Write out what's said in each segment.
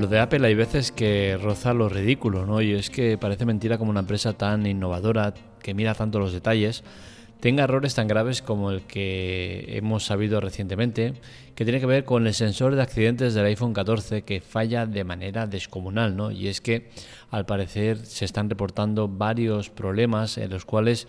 Lo de Apple hay veces que roza lo ridículo, ¿no? Y es que parece mentira como una empresa tan innovadora, que mira tanto los detalles, tenga errores tan graves como el que hemos sabido recientemente, que tiene que ver con el sensor de accidentes del iPhone 14 que falla de manera descomunal, ¿no? Y es que al parecer se están reportando varios problemas en los cuales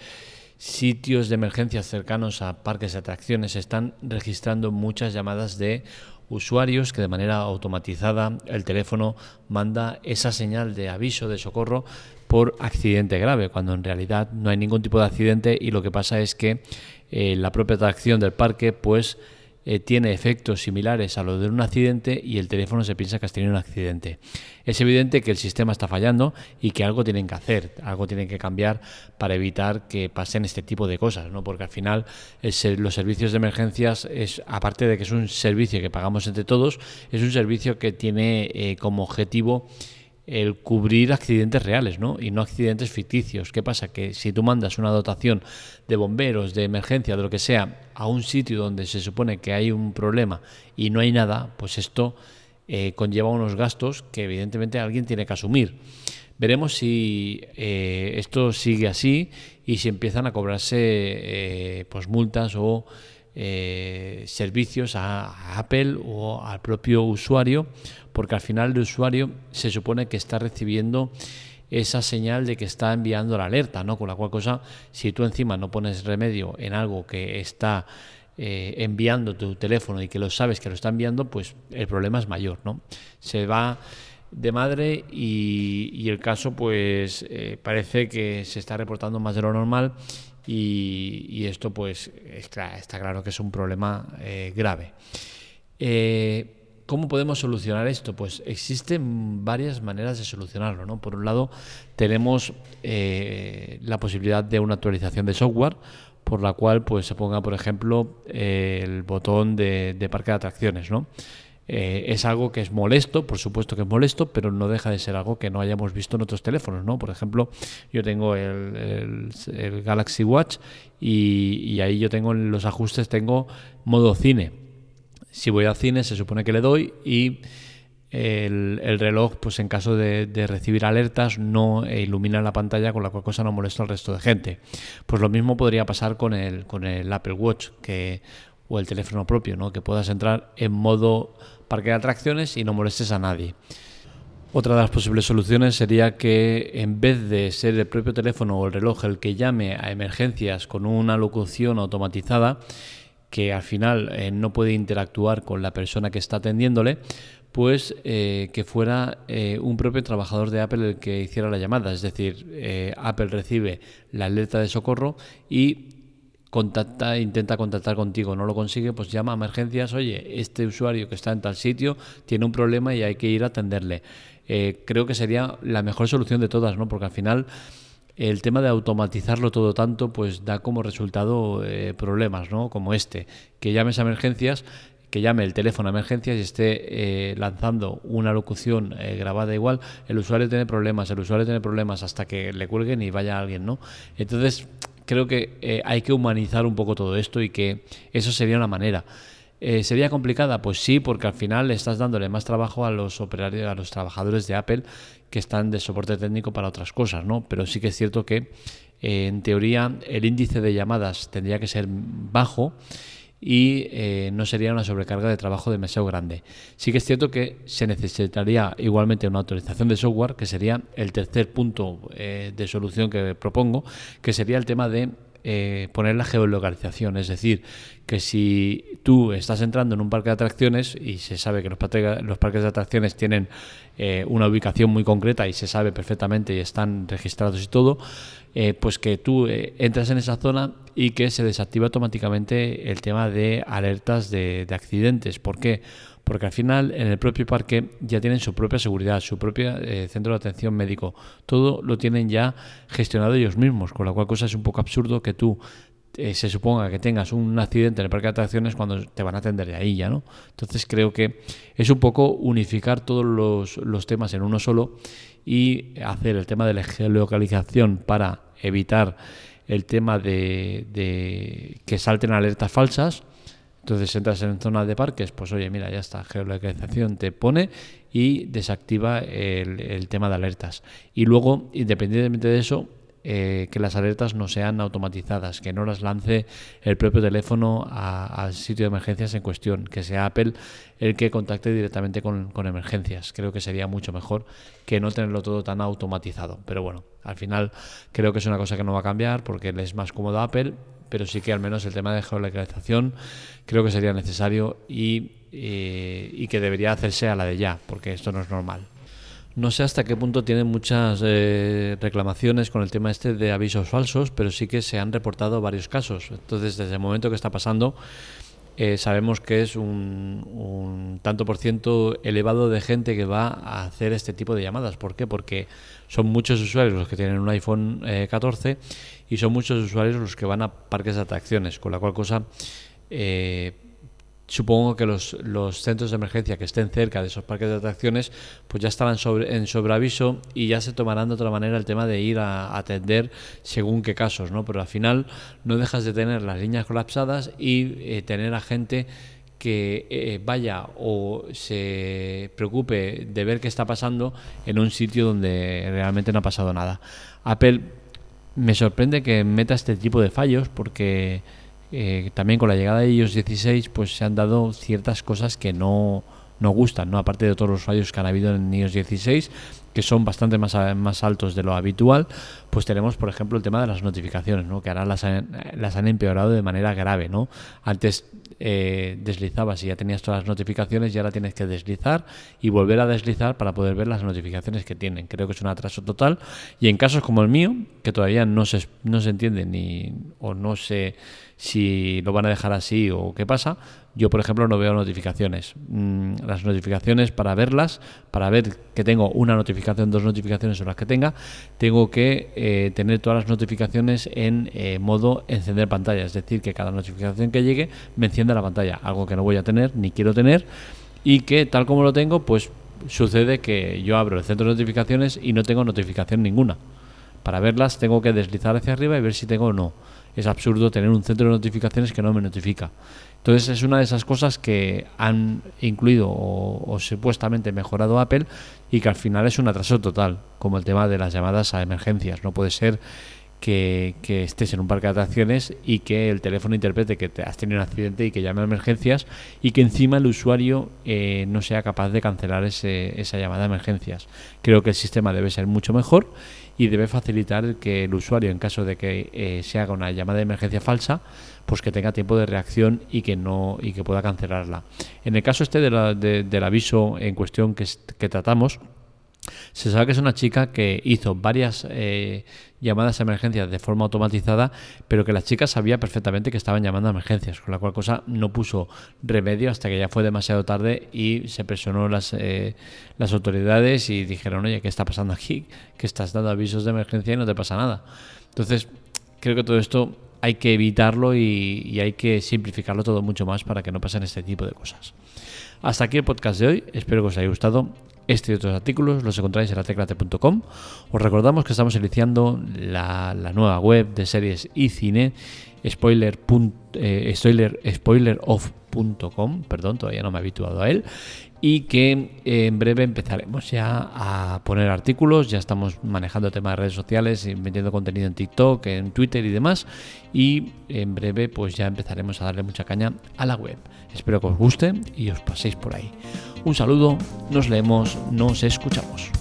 sitios de emergencia cercanos a parques de atracciones están registrando muchas llamadas de usuarios que de manera automatizada el teléfono manda esa señal de aviso de socorro por accidente grave, cuando en realidad no hay ningún tipo de accidente y lo que pasa es que eh, la propia atracción del parque pues eh, tiene efectos similares a los de un accidente y el teléfono se piensa que has tenido un accidente. Es evidente que el sistema está fallando y que algo tienen que hacer, algo tienen que cambiar para evitar que pasen este tipo de cosas, ¿no? porque al final los servicios de emergencias, es, aparte de que es un servicio que pagamos entre todos, es un servicio que tiene eh, como objetivo el cubrir accidentes reales, ¿no? Y no accidentes ficticios. ¿Qué pasa? Que si tú mandas una dotación de bomberos, de emergencia, de lo que sea, a un sitio donde se supone que hay un problema y no hay nada, pues esto eh, conlleva unos gastos que evidentemente alguien tiene que asumir. Veremos si eh, esto sigue así y si empiezan a cobrarse eh, pues multas o eh, servicios a, Apple o al propio usuario, porque al final el usuario se supone que está recibiendo esa señal de que está enviando la alerta, ¿no? Con la cual cosa, si tú encima no pones remedio en algo que está eh, enviando tu teléfono y que lo sabes que lo está enviando, pues el problema es mayor, ¿no? Se va de madre y, el caso pues eh, parece que se está reportando más de lo normal y, esto pues está claro que es un problema eh, grave. Eh, ¿Cómo podemos solucionar esto? Pues existen varias maneras de solucionarlo. ¿no? Por un lado, tenemos eh, la posibilidad de una actualización de software por la cual pues, se ponga, por ejemplo, el botón de, de parque de atracciones. ¿no? Eh, es algo que es molesto, por supuesto que es molesto, pero no deja de ser algo que no hayamos visto en otros teléfonos, ¿no? Por ejemplo, yo tengo el, Galaxy Watch y, ahí yo tengo en los ajustes, tengo modo cine. Si voy al cine se supone que le doy y el, reloj, pues en caso de, recibir alertas, no ilumina la pantalla, con la cual cosa no molesta al resto de gente. Pues lo mismo podría pasar con el, con el Apple Watch, o el teléfono propio, ¿no? que puedas entrar en modo parque de atracciones y no molestes a nadie. Otra de las posibles soluciones sería que en vez de ser el propio teléfono o el reloj el que llame a emergencias con una locución automatizada, que al final eh, no puede interactuar con la persona que está atendiéndole, pues eh, que fuera eh, un propio trabajador de Apple el que hiciera la llamada. Es decir, Apple recibe la alerta de socorro y contacta, intenta contactar contigo, no lo consigue, pues llama a emergencias, oye, este usuario que está en tal sitio tiene un problema y hay que ir a atenderle. Eh, creo que sería la mejor solución de todas, ¿no? Porque al final el tema de automatizarlo todo tanto, pues da como resultado eh, problemas, ¿no? Como este, que llames a emergencias, que llame el teléfono a emergencias y esté eh, lanzando una locución grabada igual, el usuario tiene problemas, el usuario tiene problemas hasta que le cuelguen y vaya alguien, ¿no? Entonces, creo que eh, hay que humanizar un poco todo esto y que eso sería una manera. Eh, ¿Sería complicada? Pues sí, porque al final estás dándole más trabajo a los operarios, a los trabajadores de Apple que están de soporte técnico para otras cosas, ¿no? Pero sí que es cierto que eh, en teoría el índice de llamadas tendría que ser bajo y eh, no sería una sobrecarga de trabajo demasiado grande. Sí que es cierto que se necesitaría igualmente una autorización de software, que sería el tercer punto eh, de solución que propongo, que sería el tema de eh, poner la geolocalización, es decir, que si tú estás entrando en un parque de atracciones y se sabe que los, parques de atracciones tienen una ubicación muy concreta y se sabe perfectamente y están registrados y todo, eh, pues que tú eh, entras en esa zona y que se desactiva automáticamente el tema de alertas de, accidentes. ¿Por qué? Porque al final en el propio parque ya tienen su propia seguridad, su propio eh, centro de atención médico. Todo lo tienen ya gestionado ellos mismos, con la cual cosa es un poco absurdo que tú se suponga que tengas un accidente en el parque de atracciones cuando te van a atender de ahí ya, ¿no? Entonces creo que es un poco unificar todos los, los temas en uno solo y hacer el tema de la geolocalización para evitar el tema de, que salten alertas falsas, Entonces entras en zona de parques, pues oye, mira, ya está, geolocalización te pone y desactiva el, tema de alertas. Y luego, independientemente de eso, eh, que las alertas no sean automatizadas, que no las lance el propio teléfono al sitio de emergencias en cuestión, que sea Apple el que contacte directamente con, con, emergencias. Creo que sería mucho mejor que no tenerlo todo tan automatizado. Pero bueno, al final creo que es una cosa que no va a cambiar porque le es más cómodo a Apple pero sí que al menos el tema de geolocalización creo que sería necesario y, eh, y, que debería hacerse a la de ya, porque esto no es normal. No sé hasta qué punto tienen muchas eh, reclamaciones con el tema este de avisos falsos, pero sí que se han reportado varios casos. Entonces, desde el momento que está pasando, eh, sabemos que es un, tanto por ciento elevado de gente que va a hacer este tipo de llamadas. ¿Por qué? Porque son muchos usuarios los que tienen un iPhone 14 y son muchos usuarios los que van a parques de atracciones, con la cual cosa eh, supongo que los, los, centros de emergencia que estén cerca de esos parques de atracciones pues ya estarán sobre, en sobreaviso y ya se tomarán de otra manera el tema de ir a, atender según qué casos, ¿no? Pero al final no dejas de tener las líneas colapsadas y eh, tener a gente que eh, vaya o se preocupe de ver qué está pasando en un sitio donde realmente no ha pasado nada. Apple me sorprende que meta este tipo de fallos porque eh, también con la llegada de iOS 16 pues se han dado ciertas cosas que no, no gustan, ¿no? aparte de todos los fallos que han habido en iOS 16 que son bastante más, más altos de lo habitual, pues tenemos, por ejemplo, el tema de las notificaciones, ¿no? que ahora las han, las han empeorado de manera grave. ¿no? Antes eh, deslizabas y ya tenías todas las notificaciones y ahora tienes que deslizar y volver a deslizar para poder ver las notificaciones que tienen. Creo que es un atraso total. Y en casos como el mío, que todavía no se, no se entiende ni o no sé si lo van a dejar así o qué pasa, yo, por ejemplo, no veo notificaciones. Mm, las notificaciones, para verlas, para ver que tengo una notificación, dos notificaciones o las que tenga, tengo que eh, tener todas las notificaciones en eh, modo encender pantalla. Es decir, que cada notificación que llegue me encienda la pantalla. Algo que no voy a tener ni quiero tener y que, tal como lo tengo, pues sucede que yo abro el centro de notificaciones y no tengo notificación ninguna. Para verlas tengo que deslizar hacia arriba y ver si tengo o no. Es absurdo tener un centro de notificaciones que no me notifica. Entonces es una de esas cosas que han incluido o, supuestamente mejorado Apple y que al final es un atraso total, como el tema de las llamadas a emergencias. No puede ser que, estés en un parque de atracciones y que el teléfono interprete que te has tenido un accidente y que llame a emergencias y que encima el usuario eh, no sea capaz de cancelar esa llamada a emergencias. Creo que el sistema debe ser mucho mejor y debe facilitar que el usuario, en caso de que eh, se haga una llamada de emergencia falsa, pues que tenga tiempo de reacción y que no y que pueda cancelarla. En el caso este del aviso en cuestión que, que tratamos, se sabe que es una chica que hizo varias eh, llamadas a emergencias de forma automatizada, pero que la chica sabía perfectamente que estaban llamando a emergencias, con la cual cosa no puso remedio hasta que ya fue demasiado tarde y se presionó las, eh, las autoridades y dijeron, oye, ¿qué está pasando aquí? Que estás dando avisos de emergencia y no te pasa nada. Entonces, creo que todo esto hay que evitarlo y, hay que simplificarlo todo mucho más para que no pasen este tipo de cosas. Hasta aquí el podcast de hoy, espero que os haya gustado. Este y otros artículos los encontráis en la teclate.com. Os recordamos que estamos iniciando la, nueva web de series y cine, spoiler, eh, perdón, todavía no me he habituado a él, y que eh, en breve empezaremos ya a poner artículos, ya estamos manejando temas de redes sociales, metiendo contenido en TikTok, en Twitter y demás, y en breve pues ya empezaremos a darle mucha caña a la web. Espero que os guste y os paséis por ahí. Un saludo, nos leemos, nos escuchamos.